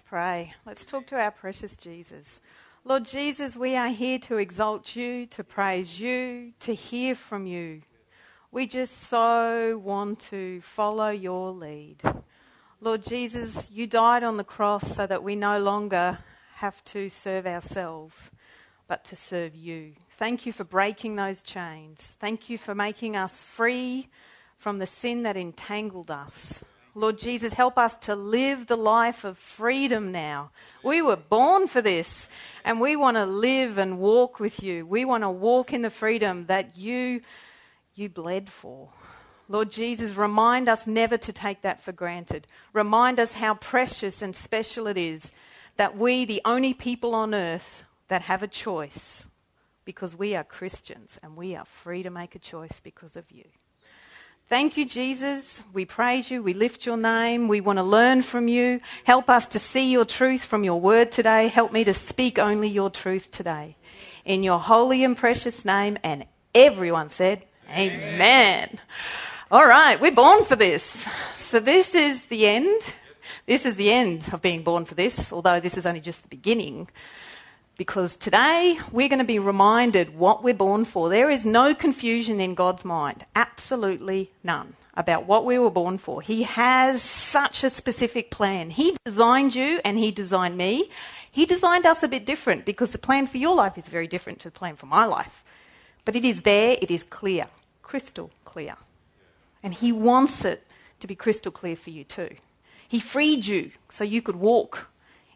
Let's pray. Let's talk to our precious Jesus. Lord Jesus, we are here to exalt you, to praise you, to hear from you. We just so want to follow your lead. Lord Jesus, you died on the cross so that we no longer have to serve ourselves, but to serve you. Thank you for breaking those chains. Thank you for making us free from the sin that entangled us. Lord Jesus, help us to live the life of freedom now. We were born for this, and we want to live and walk with you. We want to walk in the freedom that you, you bled for. Lord Jesus, remind us never to take that for granted. Remind us how precious and special it is that we, the only people on earth that have a choice, because we are Christians and we are free to make a choice because of you. Thank you, Jesus. We praise you. We lift your name. We want to learn from you. Help us to see your truth from your word today. Help me to speak only your truth today. In your holy and precious name. And everyone said, Amen. Amen. All right, we're born for this. So this is the end. This is the end of being born for this, although this is only just the beginning because today we're going to be reminded what we're born for. There is no confusion in God's mind, absolutely none, about what we were born for. He has such a specific plan. He designed you and He designed me. He designed us a bit different because the plan for your life is very different to the plan for my life. But it is there, it is clear, crystal clear. And He wants it to be crystal clear for you too. He freed you so you could walk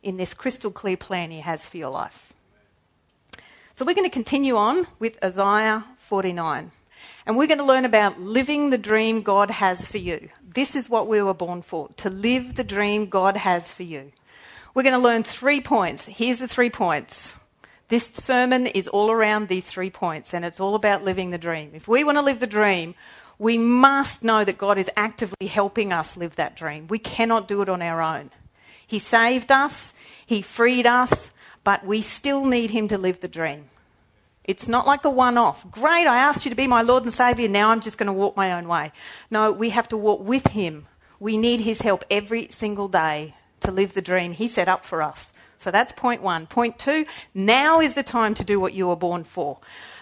in this crystal clear plan He has for your life. So we're going to continue on with Isaiah 49. And we're going to learn about living the dream God has for you. This is what we were born for to live the dream God has for you. We're going to learn three points. Here's the three points. This sermon is all around these three points, and it's all about living the dream. If we want to live the dream, we must know that God is actively helping us live that dream. We cannot do it on our own. He saved us, He freed us, but we still need Him to live the dream. It's not like a one off. Great, I asked you to be my Lord and Saviour, now I'm just going to walk my own way. No, we have to walk with Him. We need His help every single day to live the dream He set up for us. So that's point one. Point two, now is the time to do what you were born for.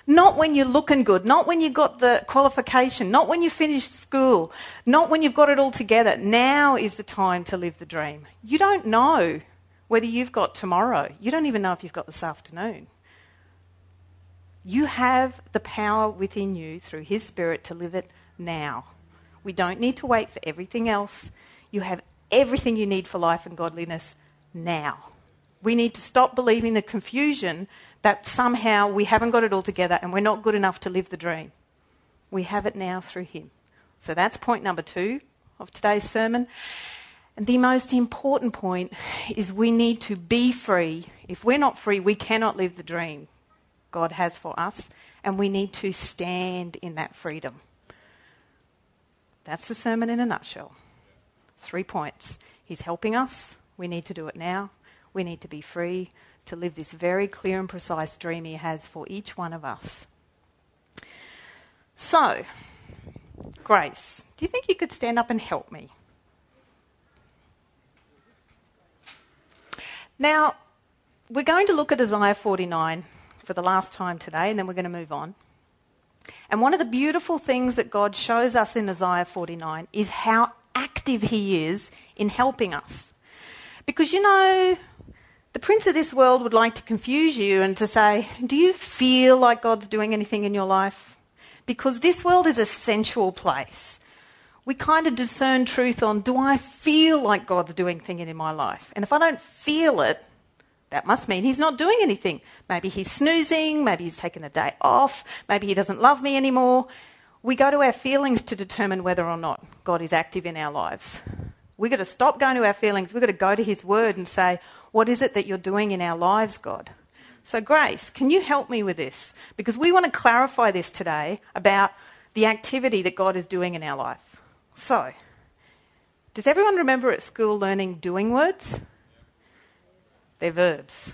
Not when you're looking good, not when you've got the qualification, not when you finished school, not when you've got it all together. Now is the time to live the dream. You don't know whether you've got tomorrow. You don't even know if you've got this afternoon. You have the power within you through His Spirit to live it now. We don't need to wait for everything else. You have everything you need for life and godliness now. We need to stop believing the confusion that somehow we haven't got it all together and we're not good enough to live the dream. We have it now through Him. So that's point number two of today's sermon. And the most important point is we need to be free. If we're not free, we cannot live the dream God has for us, and we need to stand in that freedom. That's the sermon in a nutshell. Three points. He's helping us. We need to do it now. We need to be free to live this very clear and precise dream He has for each one of us. So, Grace, do you think you could stand up and help me? Now, we're going to look at Isaiah 49 for the last time today, and then we're going to move on. And one of the beautiful things that God shows us in Isaiah 49 is how active He is in helping us. Because you know, the prince of this world would like to confuse you and to say, Do you feel like God's doing anything in your life? Because this world is a sensual place. We kind of discern truth on do I feel like God's doing thing in my life? And if I don't feel it, that must mean he's not doing anything. Maybe he's snoozing, maybe he's taken a day off, maybe he doesn't love me anymore. We go to our feelings to determine whether or not God is active in our lives. We've got to stop going to our feelings. We've got to go to his word and say, What is it that you're doing in our lives, God? So, Grace, can you help me with this? Because we want to clarify this today about the activity that God is doing in our life. So, does everyone remember at school learning doing words? They're verbs.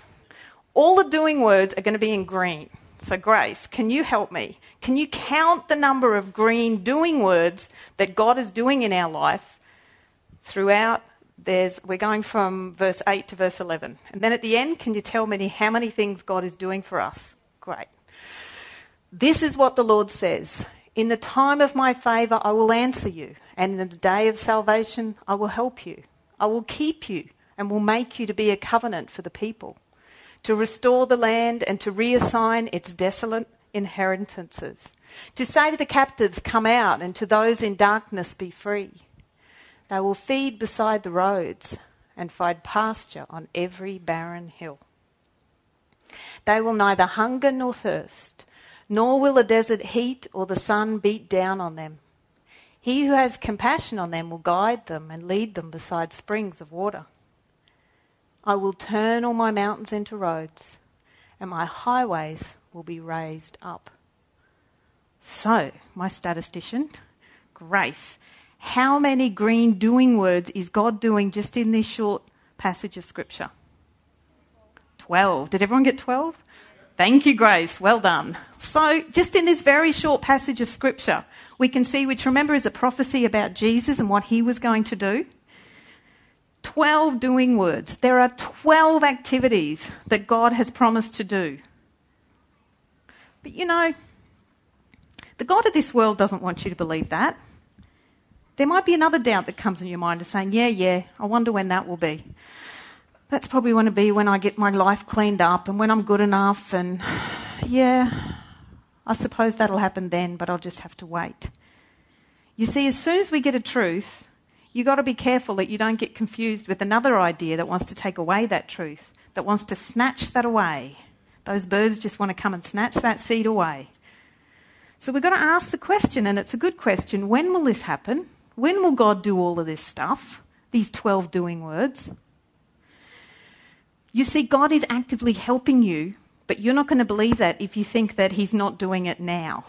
All the doing words are going to be in green. So, Grace, can you help me? Can you count the number of green doing words that God is doing in our life throughout there's, we're going from verse 8 to verse 11. And then at the end, can you tell me how many things God is doing for us? Great. This is what the Lord says In the time of my favour, I will answer you, and in the day of salvation, I will help you. I will keep you and will make you to be a covenant for the people, to restore the land and to reassign its desolate inheritances, to say to the captives, Come out, and to those in darkness, Be free. They will feed beside the roads and find pasture on every barren hill. They will neither hunger nor thirst, nor will the desert heat or the sun beat down on them. He who has compassion on them will guide them and lead them beside springs of water. I will turn all my mountains into roads, and my highways will be raised up. So, my statistician, Grace, how many green doing words is God doing just in this short passage of Scripture? 12. Did everyone get 12? Thank you, Grace. Well done. So, just in this very short passage of Scripture, we can see, which remember is a prophecy about Jesus and what he was going to do. 12 doing words. There are 12 activities that God has promised to do. But you know, the God of this world doesn't want you to believe that. There might be another doubt that comes in your mind of saying, yeah, yeah, I wonder when that will be. That's probably going to be when I get my life cleaned up and when I'm good enough, and yeah, I suppose that'll happen then, but I'll just have to wait. You see, as soon as we get a truth, you've got to be careful that you don't get confused with another idea that wants to take away that truth, that wants to snatch that away. Those birds just want to come and snatch that seed away. So we've got to ask the question, and it's a good question when will this happen? When will God do all of this stuff? These 12 doing words? You see, God is actively helping you, but you're not going to believe that if you think that He's not doing it now.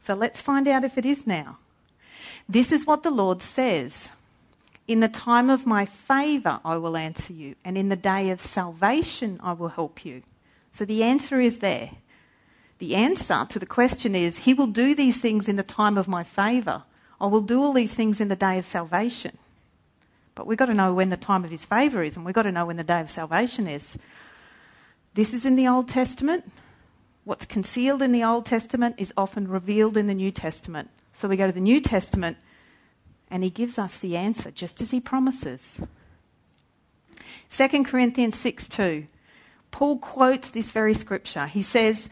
So let's find out if it is now. This is what the Lord says In the time of my favour, I will answer you, and in the day of salvation, I will help you. So the answer is there. The answer to the question is He will do these things in the time of my favour. I will do all these things in the day of salvation. But we've got to know when the time of his favour is, and we've got to know when the day of salvation is. This is in the Old Testament. What's concealed in the Old Testament is often revealed in the New Testament. So we go to the New Testament, and he gives us the answer, just as he promises. 2 Corinthians 6 2. Paul quotes this very scripture. He says,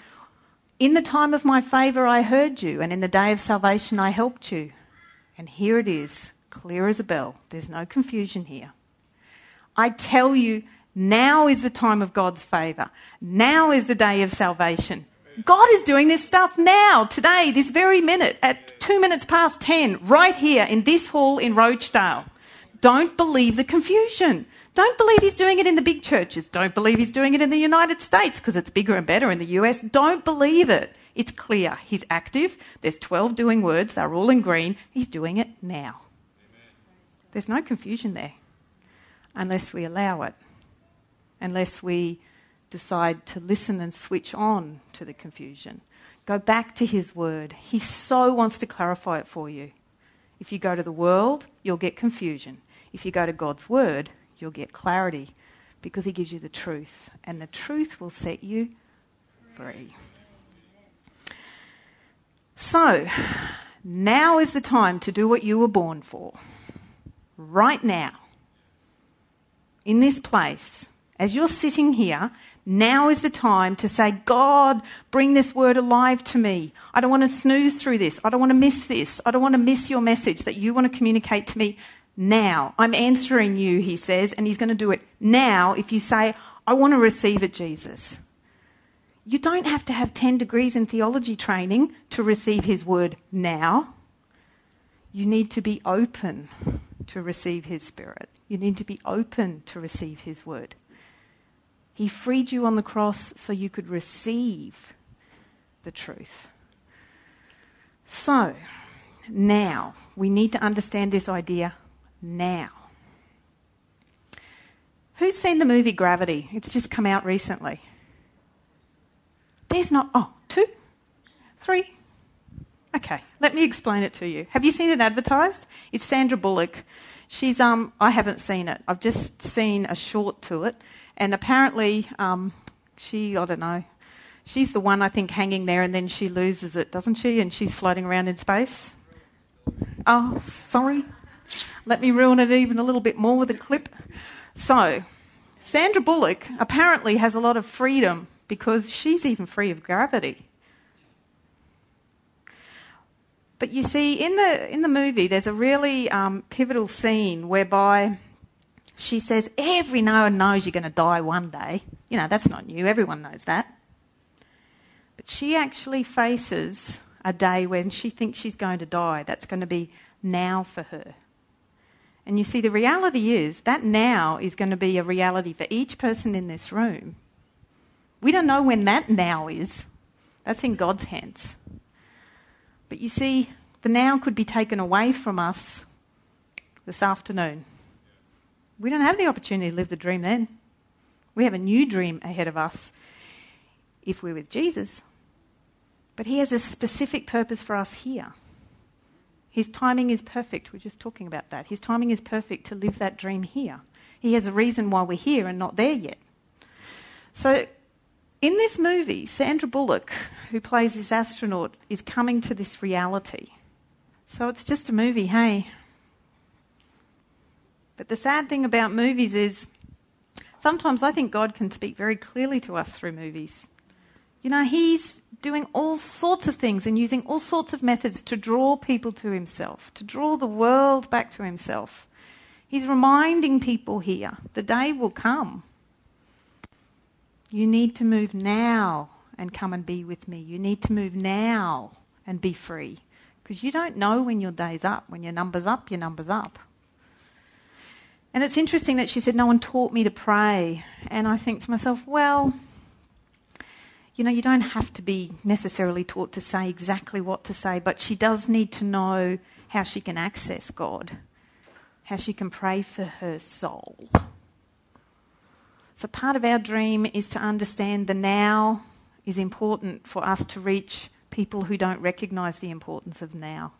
In the time of my favour I heard you, and in the day of salvation I helped you. And here it is, clear as a bell. There's no confusion here. I tell you, now is the time of God's favour. Now is the day of salvation. God is doing this stuff now, today, this very minute, at two minutes past ten, right here in this hall in Rochedale. Don't believe the confusion. Don't believe he's doing it in the big churches. Don't believe he's doing it in the United States because it's bigger and better in the US. Don't believe it. It's clear. He's active. There's 12 doing words. They're all in green. He's doing it now. There's no confusion there unless we allow it, unless we decide to listen and switch on to the confusion. Go back to his word. He so wants to clarify it for you. If you go to the world, you'll get confusion. If you go to God's word, you'll get clarity because he gives you the truth, and the truth will set you free. So, now is the time to do what you were born for. Right now. In this place. As you're sitting here, now is the time to say, God, bring this word alive to me. I don't want to snooze through this. I don't want to miss this. I don't want to miss your message that you want to communicate to me now. I'm answering you, he says, and he's going to do it now if you say, I want to receive it, Jesus. You don't have to have 10 degrees in theology training to receive his word now. You need to be open to receive his spirit. You need to be open to receive his word. He freed you on the cross so you could receive the truth. So, now, we need to understand this idea now. Who's seen the movie Gravity? It's just come out recently. There's not, oh, two, three. Okay, let me explain it to you. Have you seen it advertised? It's Sandra Bullock. She's um I haven't seen it. I've just seen a short to it, and apparently um she I don't know. She's the one I think hanging there, and then she loses it, doesn't she? And she's floating around in space. Oh, sorry. Let me ruin it even a little bit more with a clip. So, Sandra Bullock apparently has a lot of freedom because she's even free of gravity. But you see, in the, in the movie, there's a really um, pivotal scene whereby she says, Every one knows you're going to die one day. You know, that's not new, everyone knows that. But she actually faces a day when she thinks she's going to die. That's going to be now for her. And you see, the reality is that now is going to be a reality for each person in this room. We don't know when that now is, that's in God's hands. But you see, the now could be taken away from us this afternoon. We don't have the opportunity to live the dream then. We have a new dream ahead of us if we're with Jesus. But He has a specific purpose for us here. His timing is perfect. We're just talking about that. His timing is perfect to live that dream here. He has a reason why we're here and not there yet. So in this movie, Sandra Bullock, who plays this astronaut, is coming to this reality. So it's just a movie, hey? But the sad thing about movies is sometimes I think God can speak very clearly to us through movies. You know, He's doing all sorts of things and using all sorts of methods to draw people to Himself, to draw the world back to Himself. He's reminding people here the day will come you need to move now and come and be with me. You need to move now and be free. Because you don't know when your day's up. When your number's up, your number's up. And it's interesting that she said, No one taught me to pray. And I think to myself, well, you know, you don't have to be necessarily taught to say exactly what to say, but she does need to know how she can access God, how she can pray for her soul. So, part of our dream is to understand the now is important for us to reach people who don't recognize the importance of now.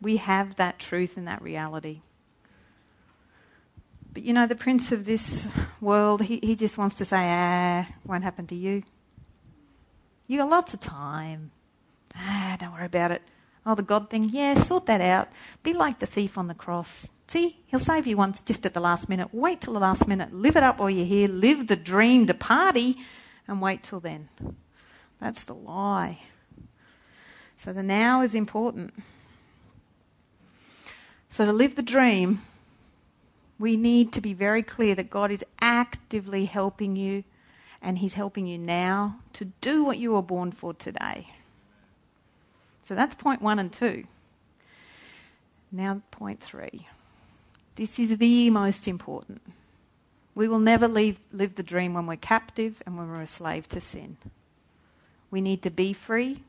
We have that truth and that reality. But you know, the prince of this world, he, he just wants to say, ah, won't happen to you. You got lots of time. Ah, don't worry about it. Oh, the God thing, yeah, sort that out. Be like the thief on the cross. See, he'll save you once just at the last minute. Wait till the last minute. Live it up while you're here. Live the dream to party and wait till then. That's the lie. So the now is important. So to live the dream, we need to be very clear that God is actively helping you and He's helping you now to do what you were born for today. So that's point one and two. Now, point three. This is the most important. We will never leave, live the dream when we're captive and when we're a slave to sin. We need to be free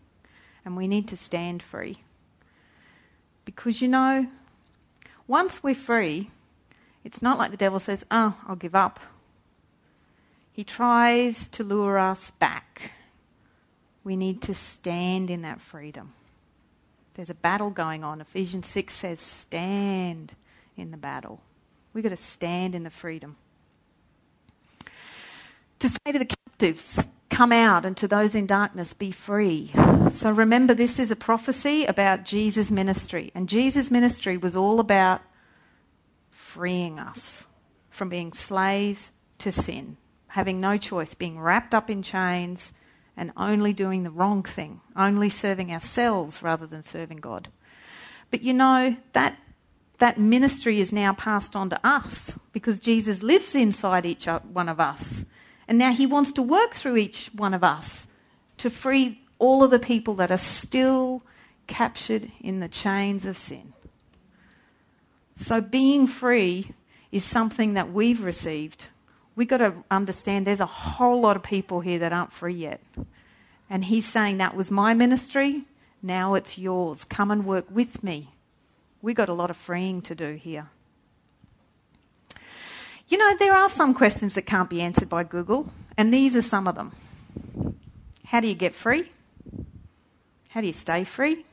and we need to stand free. Because you know, once we're free, it's not like the devil says, Oh, I'll give up. He tries to lure us back. We need to stand in that freedom. There's a battle going on. Ephesians 6 says, Stand in the battle. We've got to stand in the freedom. To say to the captives, come out, and to those in darkness, be free. So remember, this is a prophecy about Jesus' ministry. And Jesus' ministry was all about freeing us from being slaves to sin, having no choice, being wrapped up in chains and only doing the wrong thing, only serving ourselves rather than serving God. But you know, that that ministry is now passed on to us because Jesus lives inside each one of us. And now he wants to work through each one of us to free all of the people that are still captured in the chains of sin. So being free is something that we've received. We've got to understand there's a whole lot of people here that aren't free yet. And he's saying that was my ministry, now it's yours. Come and work with me We've got a lot of freeing to do here. You know, there are some questions that can't be answered by Google, and these are some of them. How do you get free? How do you stay free?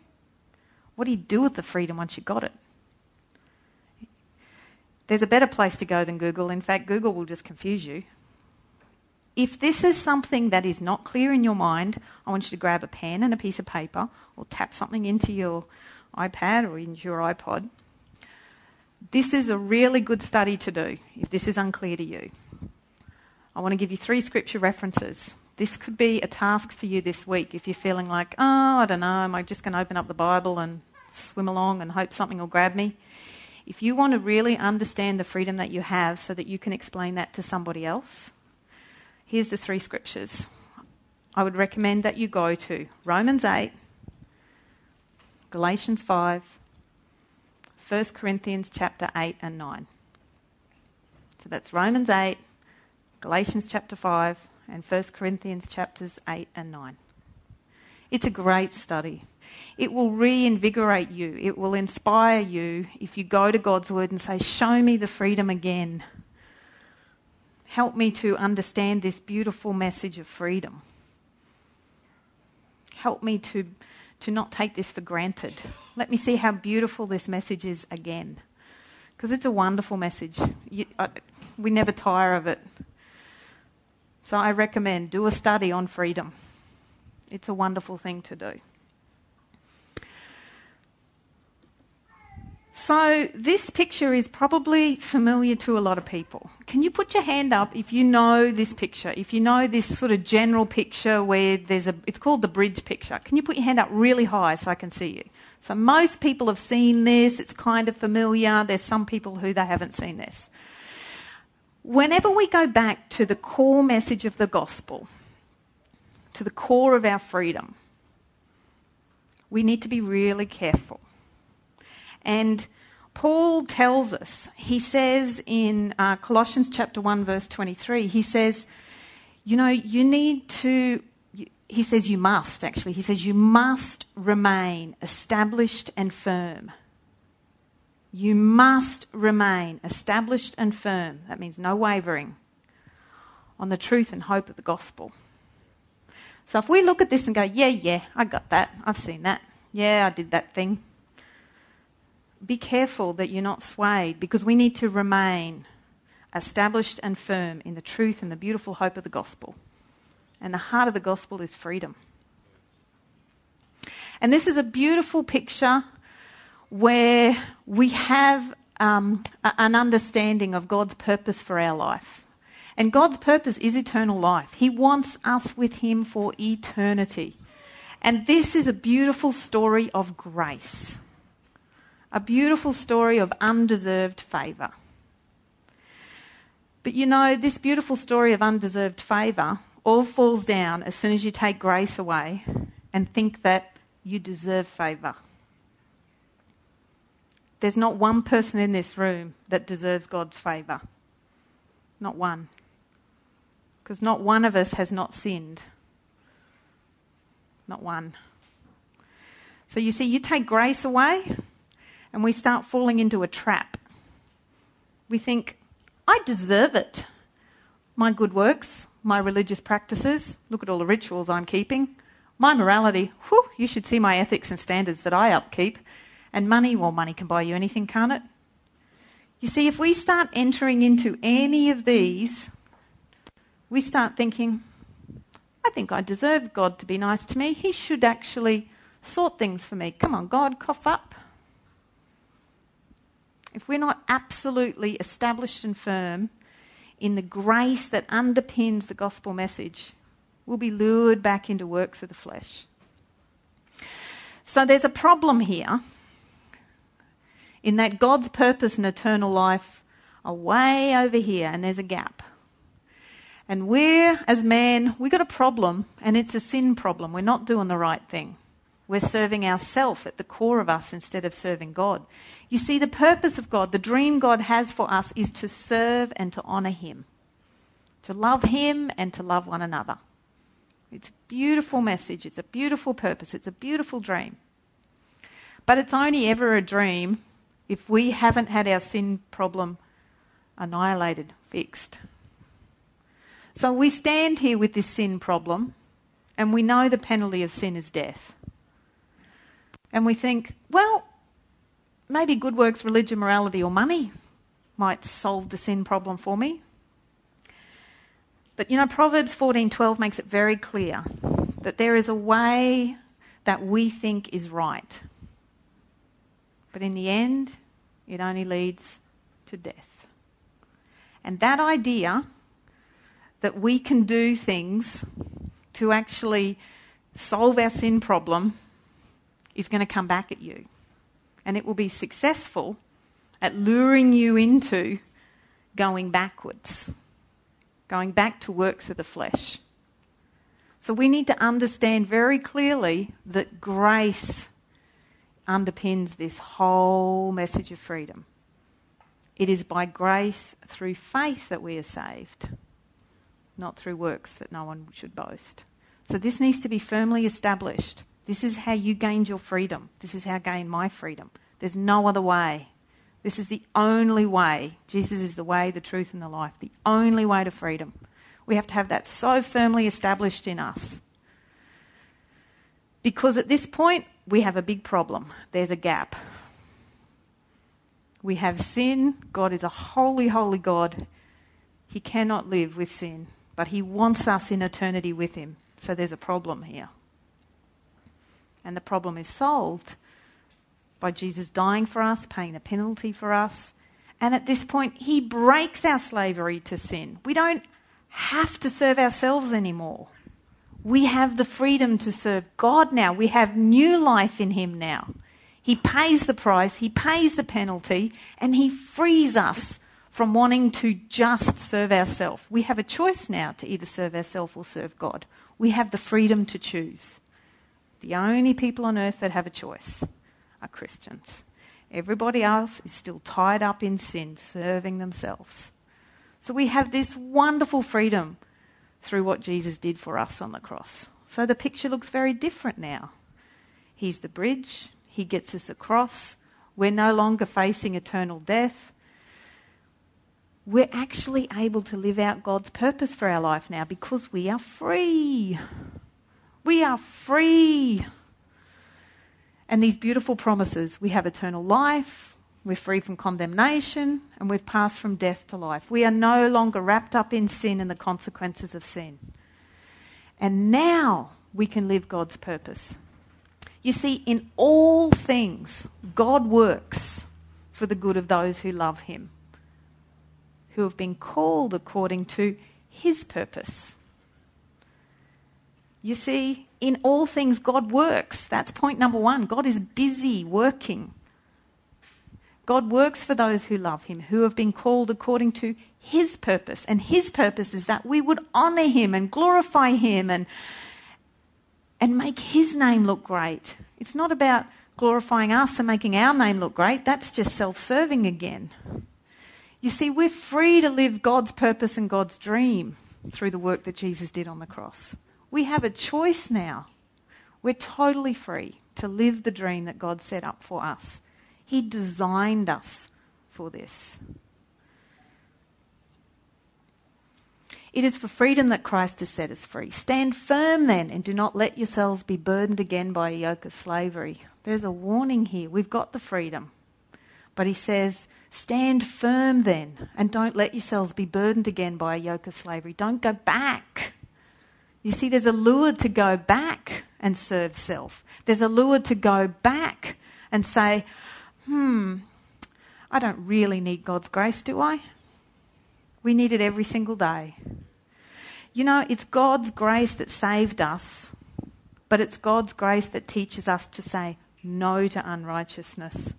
What do you do with the freedom once you've got it? there's a better place to go than Google. In fact, Google will just confuse you. If this is something that is not clear in your mind, I want you to grab a pen and a piece of paper or tap something into your iPad or into your iPod. This is a really good study to do if this is unclear to you. I want to give you three scripture references. This could be a task for you this week if you're feeling like, oh, I don't know, am I just going to open up the Bible and swim along and hope something will grab me? If you want to really understand the freedom that you have so that you can explain that to somebody else, here's the three scriptures. I would recommend that you go to Romans 8, Galatians 5, 1 Corinthians chapter 8 and 9. So that's Romans 8, Galatians chapter 5, and 1 Corinthians chapters 8 and 9. It's a great study. It will reinvigorate you. It will inspire you if you go to God's Word and say, Show me the freedom again. Help me to understand this beautiful message of freedom. Help me to, to not take this for granted. Let me see how beautiful this message is again. Because it's a wonderful message. You, I, we never tire of it. So I recommend do a study on freedom. It's a wonderful thing to do. So, this picture is probably familiar to a lot of people. Can you put your hand up if you know this picture? If you know this sort of general picture where there's a, it's called the bridge picture. Can you put your hand up really high so I can see you? So, most people have seen this, it's kind of familiar. There's some people who they haven't seen this. Whenever we go back to the core message of the gospel, to the core of our freedom, we need to be really careful. And Paul tells us, he says in uh, Colossians chapter 1, verse 23, he says, you know, you need to, he says you must actually, he says you must remain established and firm. You must remain established and firm. That means no wavering on the truth and hope of the gospel. So if we look at this and go, yeah, yeah, I got that. I've seen that. Yeah, I did that thing be careful that you're not swayed because we need to remain established and firm in the truth and the beautiful hope of the gospel. And the heart of the gospel is freedom. And this is a beautiful picture where we have um, an understanding of God's purpose for our life. And God's purpose is eternal life. He wants us with Him for eternity. And this is a beautiful story of grace a beautiful story of undeserved favour. But you know, this beautiful story of undeserved favour all falls down as soon as you take grace away and think that you deserve favour. There's not one person in this room that deserves God's favour. Not one. Because not one of us has not sinned. Not one. So you see, you take grace away, and we start falling into a trap. We think, I deserve it. My good works, my religious practices, look at all the rituals I'm keeping, my morality, whew, you should see my ethics and standards that I upkeep. And money, well, money can buy you anything, can't it? You see, if we start entering into any of these, we start thinking, I think I deserve God to be nice to me. He should actually sort things for me. Come on, God, cough up if we're not absolutely established and firm in the grace that underpins the gospel message, we'll be lured back into works of the flesh. So there's a problem here in that God's purpose and eternal life are way over here and there's a gap. And we're, as man, we've got a problem and it's a sin problem. We're not doing the right thing. We're serving ourself at the core of us instead of serving God. You see, the purpose of God, the dream God has for us, is to serve and to honour Him, to love Him and to love one another. It's a beautiful message, it's a beautiful purpose, it's a beautiful dream. But it's only ever a dream if we haven't had our sin problem annihilated, fixed. So we stand here with this sin problem, and we know the penalty of sin is death. And we think, well, maybe good works, religion, morality, or money. might solve the sin problem for me. But you know, Proverbs 14:12 makes it very clear that there is a way that we think is right. But in the end, it only leads to death. And that idea that we can do things to actually solve our sin problem is going to come back at you. And it will be successful at luring you into going backwards, going back to works of the flesh. So we need to understand very clearly that grace underpins this whole message of freedom. It is by grace through faith that we are saved, not through works that no one should boast. So this needs to be firmly established. This is how you gained your freedom. This is how I gained my freedom. There's no other way. This is the only way. Jesus is the way, the truth, and the life. The only way to freedom. We have to have that so firmly established in us. Because at this point, we have a big problem. There's a gap. We have sin. God is a holy, holy God. He cannot live with sin, but He wants us in eternity with Him. So there's a problem here. And the problem is solved by Jesus dying for us, paying a penalty for us. And at this point, he breaks our slavery to sin. We don't have to serve ourselves anymore. We have the freedom to serve God now. We have new life in him now. He pays the price, he pays the penalty, and he frees us from wanting to just serve ourselves. We have a choice now to either serve ourselves or serve God. We have the freedom to choose. The only people on earth that have a choice are Christians. Everybody else is still tied up in sin, serving themselves. So we have this wonderful freedom through what Jesus did for us on the cross. So the picture looks very different now. He's the bridge, He gets us across. We're no longer facing eternal death. We're actually able to live out God's purpose for our life now because we are free. We are free. And these beautiful promises we have eternal life, we're free from condemnation, and we've passed from death to life. We are no longer wrapped up in sin and the consequences of sin. And now we can live God's purpose. You see, in all things, God works for the good of those who love Him, who have been called according to His purpose. You see, in all things, God works. That's point number one. God is busy working. God works for those who love Him, who have been called according to His purpose. And His purpose is that we would honour Him and glorify Him and, and make His name look great. It's not about glorifying us and making our name look great, that's just self serving again. You see, we're free to live God's purpose and God's dream through the work that Jesus did on the cross. We have a choice now. We're totally free to live the dream that God set up for us. He designed us for this. It is for freedom that Christ has set us free. Stand firm then and do not let yourselves be burdened again by a yoke of slavery. There's a warning here. We've got the freedom. But he says, stand firm then and don't let yourselves be burdened again by a yoke of slavery. Don't go back. You see, there's a lure to go back and serve self. There's a lure to go back and say, hmm, I don't really need God's grace, do I? We need it every single day. You know, it's God's grace that saved us, but it's God's grace that teaches us to say no to unrighteousness.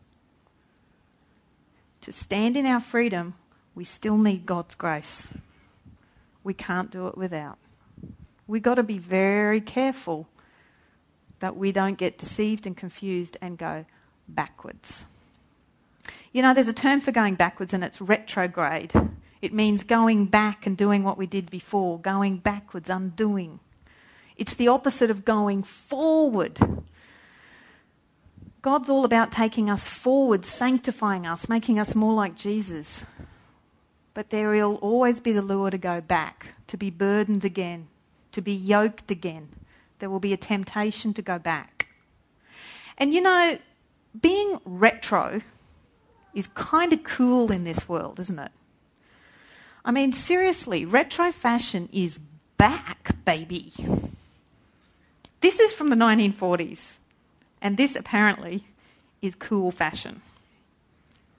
To stand in our freedom, we still need God's grace. We can't do it without. We've got to be very careful that we don't get deceived and confused and go backwards. You know, there's a term for going backwards, and it's retrograde. It means going back and doing what we did before, going backwards, undoing. It's the opposite of going forward. God's all about taking us forward, sanctifying us, making us more like Jesus. But there will always be the lure to go back, to be burdened again, to be yoked again. There will be a temptation to go back. And you know, being retro is kind of cool in this world, isn't it? I mean, seriously, retro fashion is back, baby. This is from the 1940s, and this apparently is cool fashion.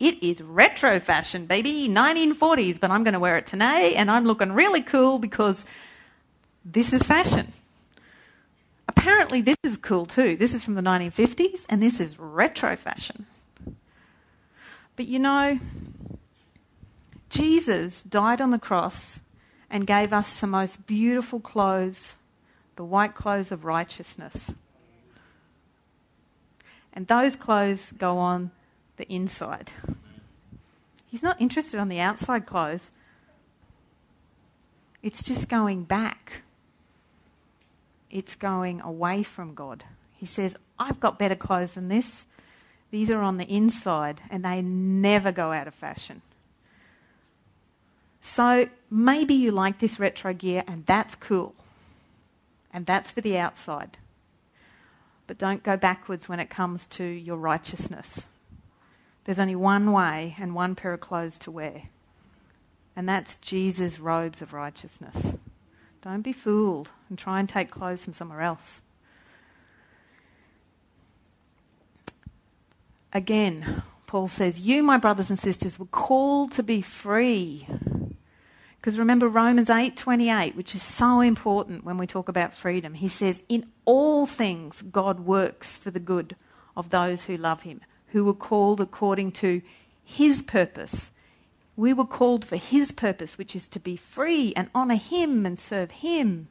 It is retro fashion, baby, 1940s, but I'm going to wear it today, and I'm looking really cool because this is fashion. Apparently, this is cool too. This is from the 1950s, and this is retro fashion. But you know, Jesus died on the cross and gave us the most beautiful clothes, the white clothes of righteousness. And those clothes go on the inside. He's not interested on the outside clothes. It's just going back. It's going away from God. He says, I've got better clothes than this. These are on the inside and they never go out of fashion. So maybe you like this retro gear and that's cool. And that's for the outside. But don't go backwards when it comes to your righteousness. There's only one way and one pair of clothes to wear. And that's Jesus' robes of righteousness. Don't be fooled and try and take clothes from somewhere else. Again, Paul says, You, my brothers and sisters, were called to be free. Because remember Romans 8:28, which is so important when we talk about freedom. He says, "In all things God works for the good of those who love him, who were called according to his purpose." We were called for his purpose, which is to be free and honor him and serve him.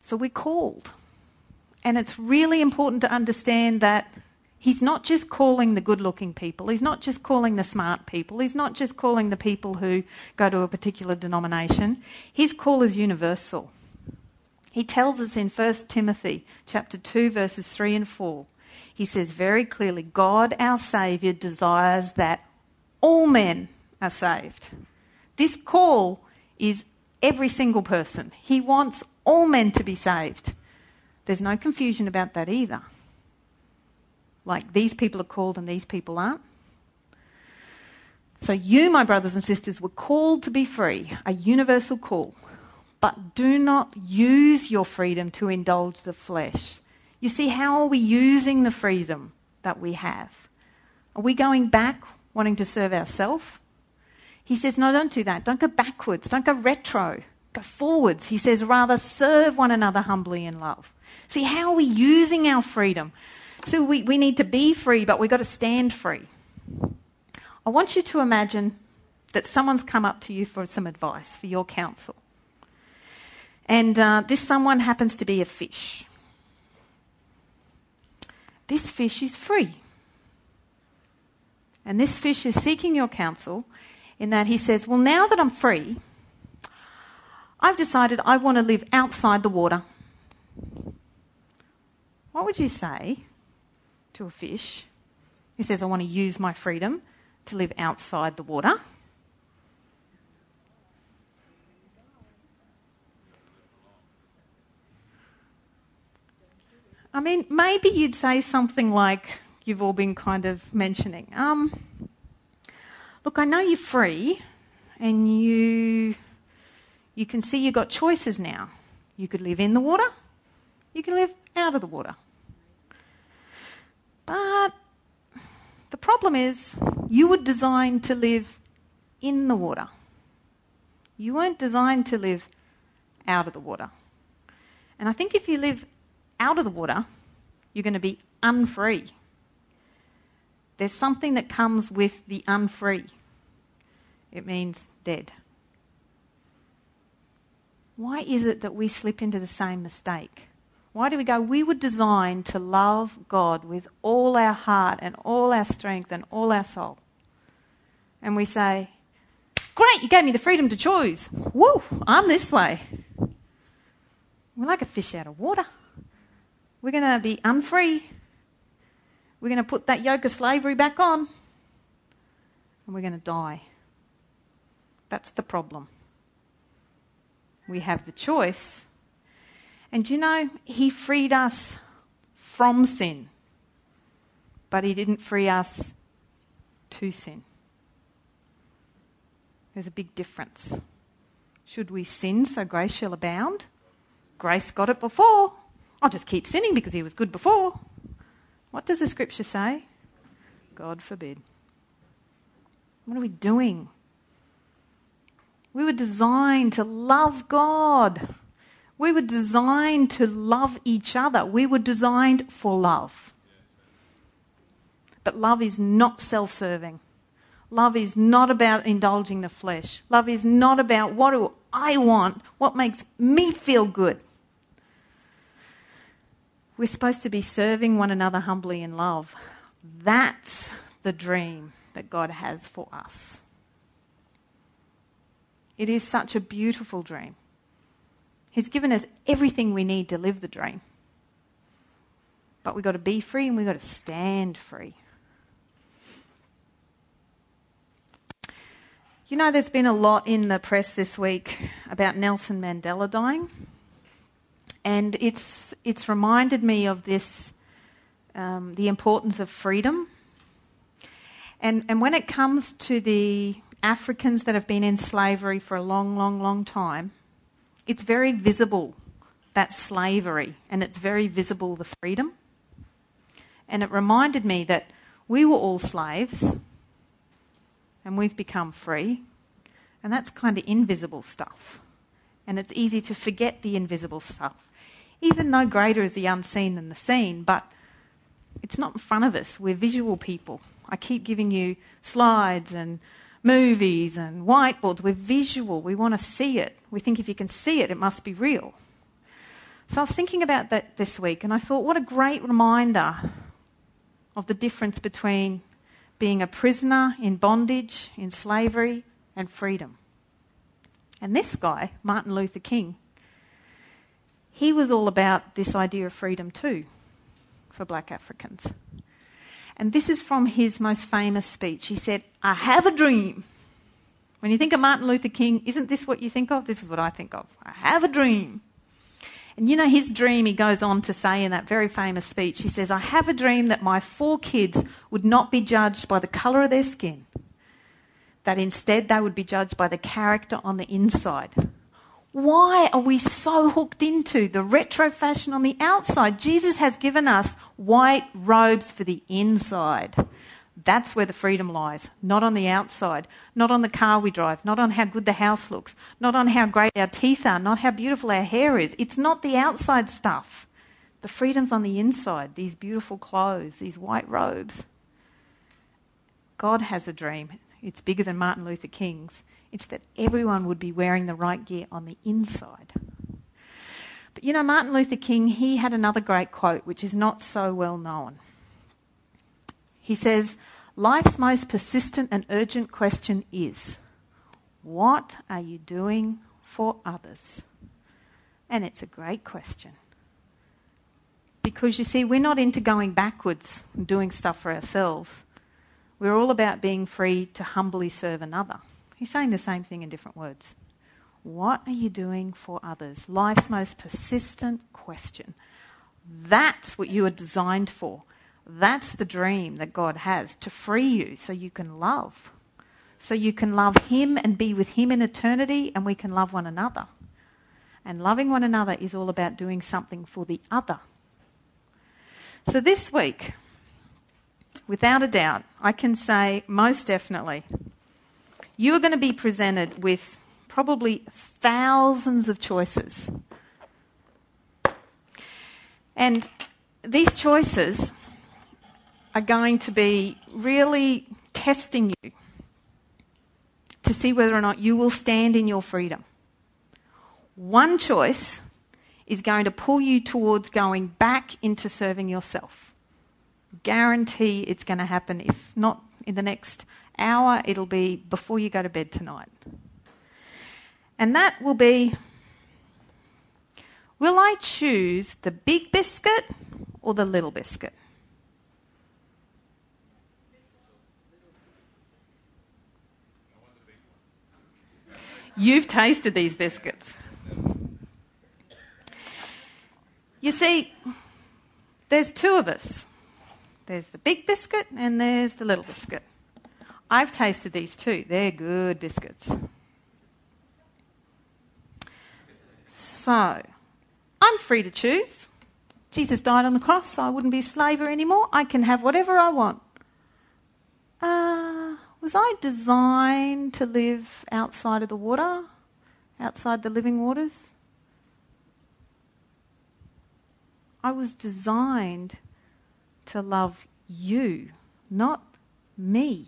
So we're called. And it's really important to understand that He's not just calling the good looking people, he's not just calling the smart people, he's not just calling the people who go to a particular denomination. His call is universal. He tells us in 1 Timothy chapter 2 verses 3 and 4. He says very clearly, God our savior desires that all men are saved. This call is every single person. He wants all men to be saved. There's no confusion about that either like these people are called and these people aren't. So, you, my brothers and sisters, were called to be free, a universal call. But do not use your freedom to indulge the flesh. You see, how are we using the freedom that we have? Are we going back wanting to serve ourselves? He says, no, don't do that. Don't go backwards. Don't go retro. Go forwards. He says, rather serve one another humbly in love. See, how are we using our freedom? So we, we need to be free, but we've got to stand free. I want you to imagine that someone's come up to you for some advice, for your counsel. And uh, this someone happens to be a fish. This fish is free. And this fish is seeking your counsel in that he says, Well, now that I'm free, I've decided I want to live outside the water. What would you say to a fish. He says, I want to use my freedom to live outside the water. I mean, maybe you'd say something like you've all been kind of mentioning. Um, look, I know you're free, and you you can see you've got choices now. You could live in the water, you can live out of the water. But the problem is, you were designed to live in the water. You weren't designed to live out of the water. And I think if you live out of the water, you're going to be unfree. There's something that comes with the unfree. It means dead. Why is it that we slip into the same mistake? Why do we go? We were designed to love God with all our heart and all our strength and all our soul. And we say, Great, you gave me the freedom to choose. Woo, I'm this way. We're like a fish out of water. We're going to be unfree. We're going to put that yoke of slavery back on. And we're going to die. That's the problem. We have the choice and you know, He freed us from sin, but He didn't free us to sin. There's a big difference. Should we sin so grace shall abound? Grace got it before. I'll just keep sinning because he was good before. What does the scripture say? God forbid. What are we doing? We were designed to love God. We were designed to love each other. We were designed for love. But love is not self serving. Love is not about indulging the flesh. Love is not about what do I want, what makes me feel good. We're supposed to be serving one another humbly in love. That's the dream that God has for us. It is such a beautiful dream. He's given us everything we need to live the dream. But we've got to be free and we've got to stand free. You know, there's been a lot in the press this week about Nelson Mandela dying. And it's, it's reminded me of this um, the importance of freedom. And, and when it comes to the Africans that have been in slavery for a long, long, long time, it's very visible that slavery and it's very visible the freedom. And it reminded me that we were all slaves and we've become free. And that's kind of invisible stuff. And it's easy to forget the invisible stuff, even though greater is the unseen than the seen, but it's not in front of us. We're visual people. I keep giving you slides and movies and whiteboards. We're visual. We want to see it. We think if you can see it, it must be real. So I was thinking about that this week and I thought, what a great reminder of the difference between being a prisoner in bondage, in slavery, and freedom. And this guy, Martin Luther King, he was all about this idea of freedom too for black Africans. And this is from his most famous speech. He said, I have a dream. When you think of Martin Luther King, isn't this what you think of? This is what I think of. I have a dream. And you know, his dream, he goes on to say in that very famous speech, he says, I have a dream that my four kids would not be judged by the colour of their skin, that instead they would be judged by the character on the inside. Why are we so hooked into the retro fashion on the outside? Jesus has given us white robes for the inside. That's where the freedom lies, not on the outside, not on the car we drive, not on how good the house looks, not on how great our teeth are, not how beautiful our hair is. It's not the outside stuff. The freedom's on the inside, these beautiful clothes, these white robes. God has a dream. It's bigger than Martin Luther King's. It's that everyone would be wearing the right gear on the inside. But you know, Martin Luther King, he had another great quote, which is not so well known. He says, Life's most persistent and urgent question is What are you doing for others? And it's a great question. Because you see, we're not into going backwards and doing stuff for ourselves. We're all about being free to humbly serve another. He's saying the same thing in different words. What are you doing for others? Life's most persistent question. That's what you are designed for. That's the dream that God has to free you so you can love. So you can love Him and be with Him in eternity, and we can love one another. And loving one another is all about doing something for the other. So this week, without a doubt, I can say most definitely, you are going to be presented with probably thousands of choices. And these choices are going to be really testing you to see whether or not you will stand in your freedom. One choice is going to pull you towards going back into serving yourself. Guarantee it's going to happen. If not in the next hour, it'll be before you go to bed tonight. And that will be will I choose the big biscuit or the little biscuit? You've tasted these biscuits. You see, there's two of us. There's the big biscuit and there's the little biscuit. I've tasted these too. They're good biscuits. So, I'm free to choose. Jesus died on the cross, so I wouldn't be a slaver anymore. I can have whatever I want. Uh, was I designed to live outside of the water? Outside the living waters? I was designed to love you, not me.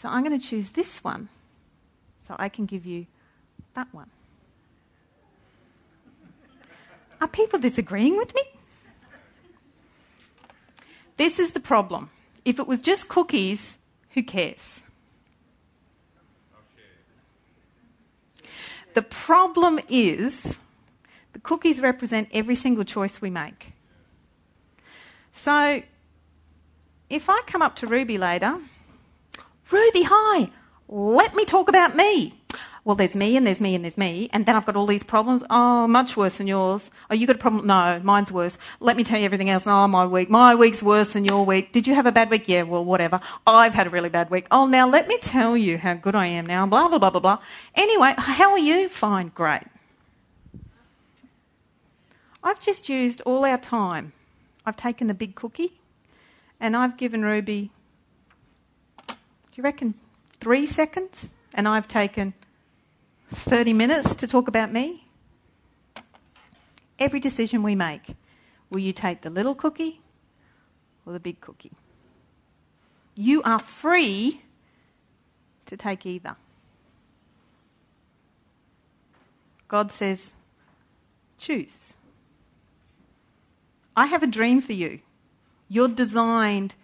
So I'm going to choose this one so I can give you that one. Are people disagreeing with me? This is the problem. If it was just cookies, who cares? The problem is the cookies represent every single choice we make. So if I come up to Ruby later Ruby, hi, let me talk about me. Well, there's me and there's me and there's me, and then I've got all these problems. Oh, much worse than yours. Oh, you got a problem? No, mine's worse. Let me tell you everything else. Oh, my week. My week's worse than your week. Did you have a bad week? Yeah, well, whatever. I've had a really bad week. Oh, now let me tell you how good I am now. Blah, blah, blah, blah, blah. Anyway, how are you? Fine, great. I've just used all our time. I've taken the big cookie and I've given Ruby you reckon three seconds? And I've taken 30 minutes to talk about me? Every decision we make, will you take the little cookie or the big cookie? You are free to take either. God says, choose. I have a dream for you. You're designed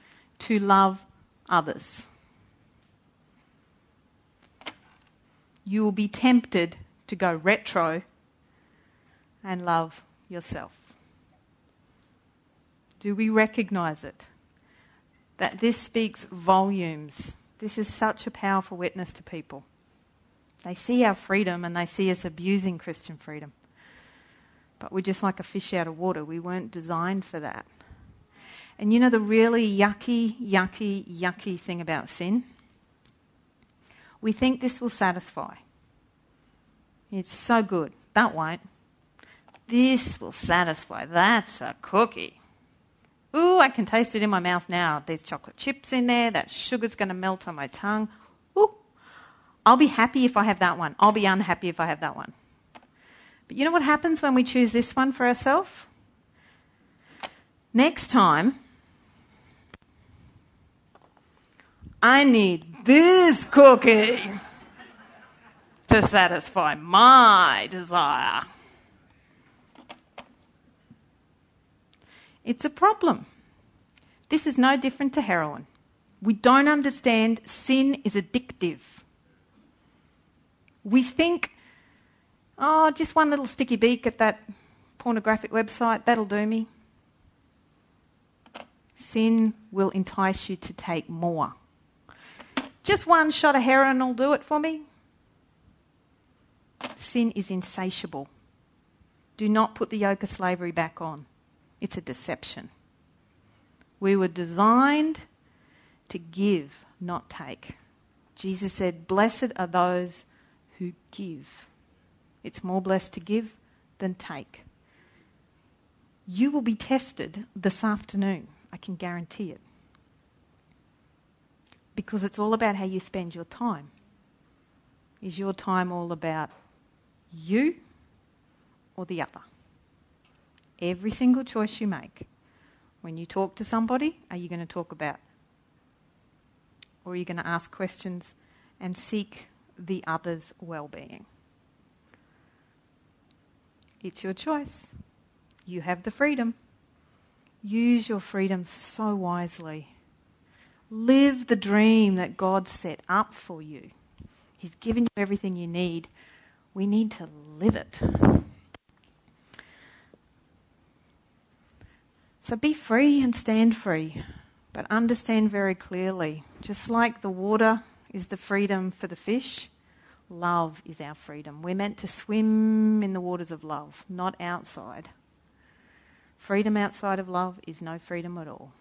to love others. You will be tempted to go retro and love yourself. Do we recognize it? That this speaks volumes. This is such a powerful witness to people. They see our freedom and they see us abusing Christian freedom. But we're just like a fish out of water. We weren't designed for that. And you know the really yucky, yucky, yucky thing about sin? We think this will satisfy. It's so good. That won't. This will satisfy. That's a cookie. Ooh, I can taste it in my mouth now. There's chocolate chips in there. That sugar's going to melt on my tongue. Ooh, I'll be happy if I have that one. I'll be unhappy if I have that one. But you know what happens when we choose this one for ourselves? Next time, I need this cookie to satisfy my desire. It's a problem. This is no different to heroin. We don't understand sin is addictive. We think, oh, just one little sticky beak at that pornographic website, that'll do me. Sin will entice you to take more. Just one shot of heroin will do it for me. Sin is insatiable. Do not put the yoke of slavery back on. It's a deception. We were designed to give, not take. Jesus said, Blessed are those who give. It's more blessed to give than take. You will be tested this afternoon. I can guarantee it because it's all about how you spend your time. Is your time all about you or the other? Every single choice you make. When you talk to somebody, are you going to talk about? Or are you going to ask questions and seek the other's well being? It's your choice. You have the freedom. Use your freedom so wisely. Live the dream that God set up for you. He's given you everything you need. We need to live it. So be free and stand free, but understand very clearly just like the water is the freedom for the fish, love is our freedom. We're meant to swim in the waters of love, not outside. Freedom outside of love is no freedom at all.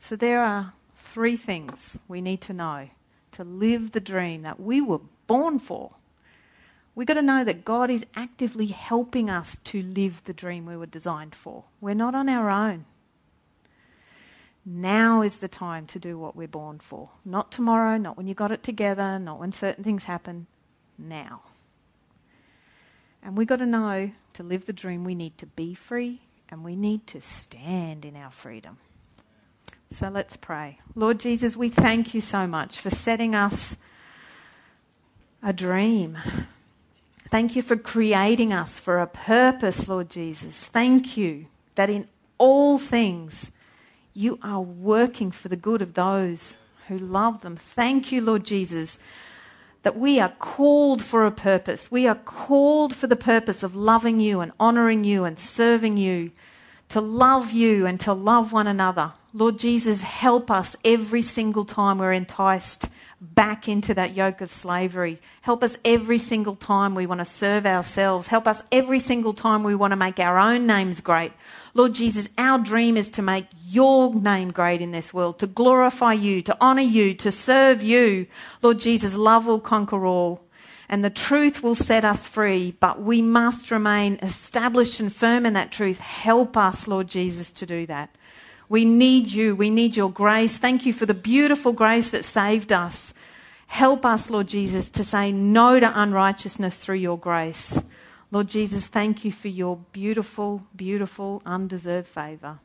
So there are three things we need to know to live the dream that we were born for. We've got to know that God is actively helping us to live the dream we were designed for. We're not on our own. Now is the time to do what we're born for. Not tomorrow, not when you got it together, not when certain things happen. Now. And we've got to know to live the dream we need to be free and we need to stand in our freedom. So let's pray. Lord Jesus, we thank you so much for setting us a dream. Thank you for creating us for a purpose, Lord Jesus. Thank you that in all things you are working for the good of those who love them. Thank you, Lord Jesus, that we are called for a purpose. We are called for the purpose of loving you and honoring you and serving you, to love you and to love one another. Lord Jesus, help us every single time we're enticed back into that yoke of slavery. Help us every single time we want to serve ourselves. Help us every single time we want to make our own names great. Lord Jesus, our dream is to make your name great in this world, to glorify you, to honor you, to serve you. Lord Jesus, love will conquer all. And the truth will set us free, but we must remain established and firm in that truth. Help us, Lord Jesus, to do that. We need you. We need your grace. Thank you for the beautiful grace that saved us. Help us, Lord Jesus, to say no to unrighteousness through your grace. Lord Jesus, thank you for your beautiful, beautiful, undeserved favour.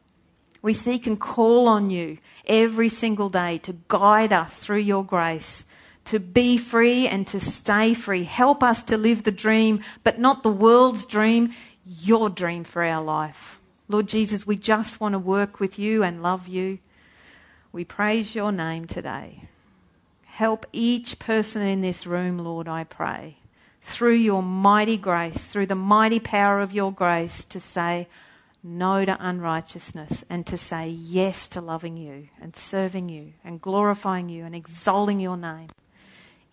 We seek and call on you every single day to guide us through your grace, to be free and to stay free. Help us to live the dream, but not the world's dream, your dream for our life. Lord Jesus, we just want to work with you and love you. We praise your name today. Help each person in this room, Lord, I pray, through your mighty grace, through the mighty power of your grace, to say no to unrighteousness and to say yes to loving you and serving you and glorifying you and exalting your name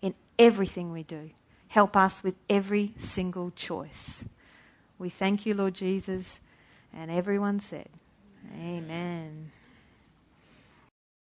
in everything we do. Help us with every single choice. We thank you, Lord Jesus. And everyone said, Amen.